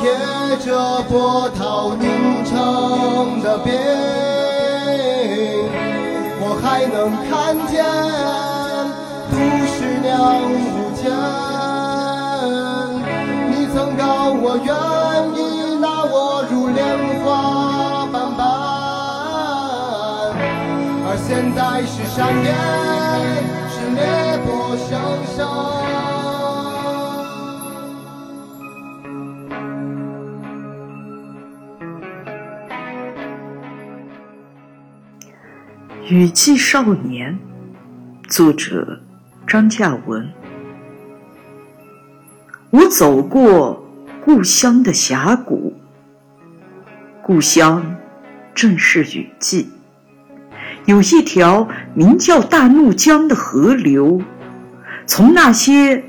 贴着波涛凝成的冰，我还能看见都市两无间。你曾告我愿意拿我如莲花般般，而现在是山岩，雨季少年，作者张嘉文。我走过故乡的峡谷，故乡正是雨季。有一条名叫大怒江的河流，从那些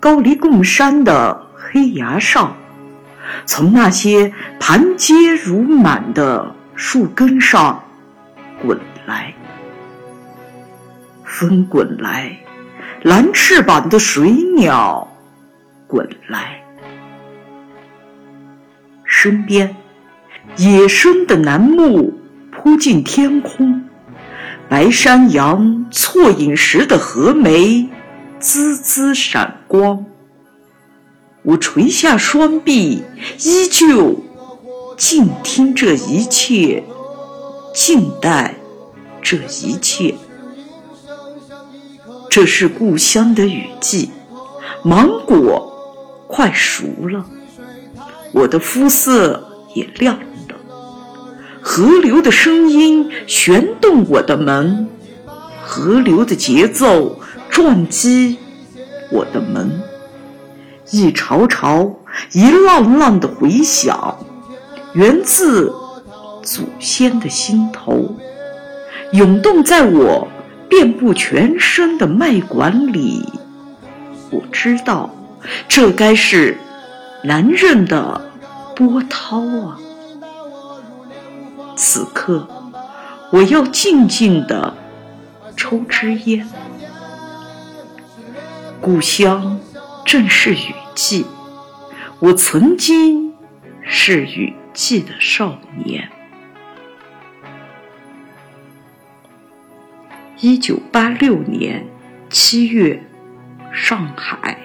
高黎贡山的黑崖上，从那些盘结如满的树根上滚来。风滚来，蓝翅膀的水鸟滚来，身边野生的楠木铺进天空，白山羊错饮时的河梅滋滋闪光。我垂下双臂，依旧静听这一切，静待这一切。这是故乡的雨季，芒果快熟了，我的肤色也亮了。河流的声音旋动我的门，河流的节奏撞击我的门，一潮潮、一浪浪的回响，源自祖先的心头，涌动在我。遍布全身的脉管里，我知道，这该是男人的波涛啊！此刻，我要静静的抽支烟。故乡正是雨季，我曾经是雨季的少年。一九八六年七月，上海。